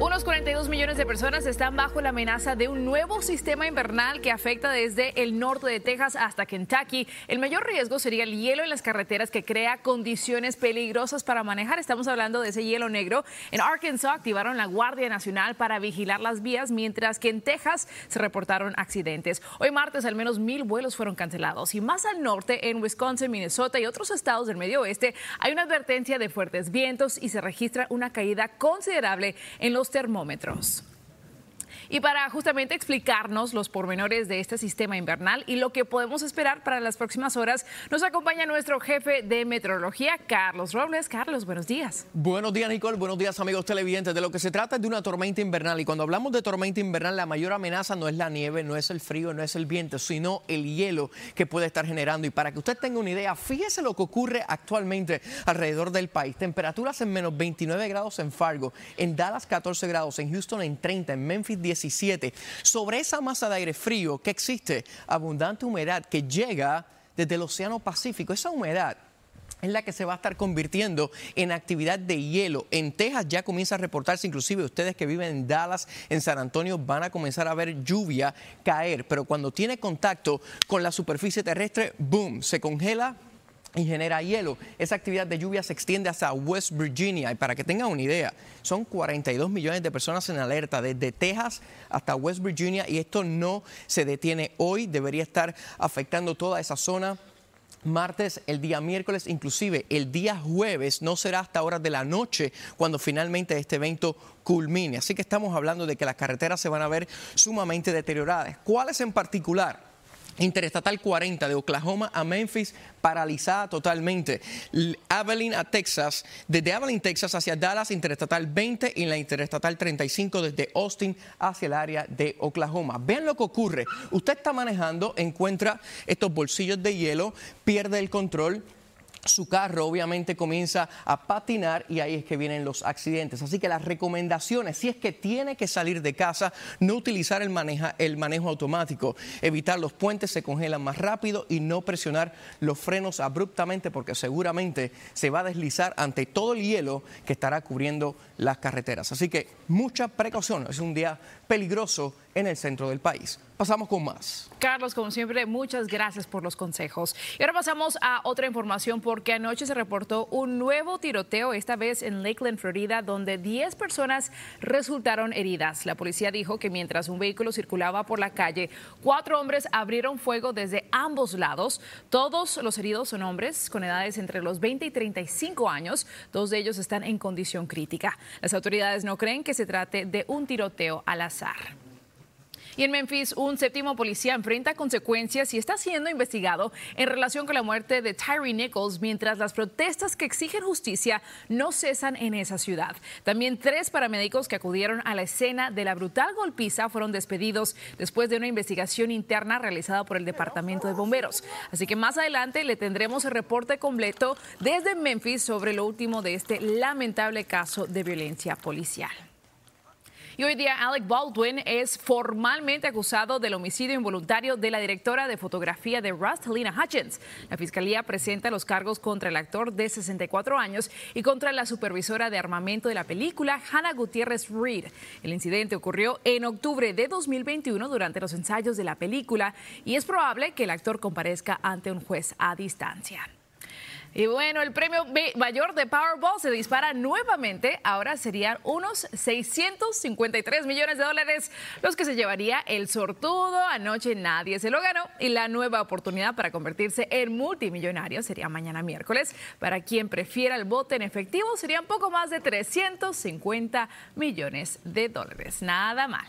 Unos 42 millones de personas están bajo la amenaza de un nuevo sistema invernal que afecta desde el norte de Texas hasta Kentucky. El mayor riesgo sería el hielo en las carreteras que crea condiciones peligrosas para manejar. Estamos hablando de ese hielo negro. En Arkansas activaron la Guardia Nacional para vigilar las vías, mientras que en Texas se reportaron accidentes. Hoy martes al menos mil vuelos fueron cancelados y más al norte, en Wisconsin, Minnesota y otros estados del medio oeste, hay una advertencia de fuertes vientos y se registra una caída considerable en los termómetros. Y para justamente explicarnos los pormenores de este sistema invernal y lo que podemos esperar para las próximas horas, nos acompaña nuestro jefe de meteorología, Carlos Robles. Carlos, buenos días. Buenos días, Nicole. Buenos días, amigos televidentes. De lo que se trata es de una tormenta invernal. Y cuando hablamos de tormenta invernal, la mayor amenaza no es la nieve, no es el frío, no es el viento, sino el hielo que puede estar generando. Y para que usted tenga una idea, fíjese lo que ocurre actualmente alrededor del país. Temperaturas en menos 29 grados en Fargo, en Dallas 14 grados, en Houston en 30, en Memphis 17. Sobre esa masa de aire frío que existe abundante humedad que llega desde el Océano Pacífico, esa humedad es la que se va a estar convirtiendo en actividad de hielo. En Texas ya comienza a reportarse, inclusive ustedes que viven en Dallas, en San Antonio, van a comenzar a ver lluvia caer, pero cuando tiene contacto con la superficie terrestre, boom, se congela y genera hielo. Esa actividad de lluvia se extiende hasta West Virginia. Y para que tengan una idea, son 42 millones de personas en alerta desde Texas hasta West Virginia y esto no se detiene hoy. Debería estar afectando toda esa zona. Martes, el día miércoles, inclusive el día jueves, no será hasta horas de la noche cuando finalmente este evento culmine. Así que estamos hablando de que las carreteras se van a ver sumamente deterioradas. ¿Cuáles en particular? Interestatal 40 de Oklahoma a Memphis paralizada totalmente. Abilene a Texas, desde Abilene, Texas hacia Dallas, Interestatal 20 y la Interestatal 35 desde Austin hacia el área de Oklahoma. Vean lo que ocurre. Usted está manejando, encuentra estos bolsillos de hielo, pierde el control, su carro obviamente comienza a patinar y ahí es que vienen los accidentes. Así que las recomendaciones, si es que tiene que salir de casa, no utilizar el, el manejo automático, evitar los puentes se congelan más rápido y no presionar los frenos abruptamente porque seguramente se va a deslizar ante todo el hielo que estará cubriendo las carreteras. Así que mucha precaución, es un día peligroso en el centro del país. Pasamos con más. Carlos, como siempre, muchas gracias por los consejos. Y ahora pasamos a otra información porque anoche se reportó un nuevo tiroteo, esta vez en Lakeland, Florida, donde 10 personas resultaron heridas. La policía dijo que mientras un vehículo circulaba por la calle, cuatro hombres abrieron fuego desde ambos lados. Todos los heridos son hombres con edades entre los 20 y 35 años. Dos de ellos están en condición crítica. Las autoridades no creen que se trate de un tiroteo al azar. Y en Memphis, un séptimo policía enfrenta consecuencias y está siendo investigado en relación con la muerte de Tyree Nichols mientras las protestas que exigen justicia no cesan en esa ciudad. También tres paramédicos que acudieron a la escena de la brutal golpiza fueron despedidos después de una investigación interna realizada por el Departamento de Bomberos. Así que más adelante le tendremos el reporte completo desde Memphis sobre lo último de este lamentable caso de violencia policial. Y hoy día Alec Baldwin es formalmente acusado del homicidio involuntario de la directora de fotografía de Rust, Helena Hutchins. La fiscalía presenta los cargos contra el actor de 64 años y contra la supervisora de armamento de la película, Hannah Gutiérrez Reed. El incidente ocurrió en octubre de 2021 durante los ensayos de la película y es probable que el actor comparezca ante un juez a distancia. Y bueno, el premio mayor de Powerball se dispara nuevamente. Ahora serían unos 653 millones de dólares los que se llevaría el sortudo. Anoche nadie se lo ganó y la nueva oportunidad para convertirse en multimillonario sería mañana miércoles. Para quien prefiera el bote en efectivo serían poco más de 350 millones de dólares. Nada mal.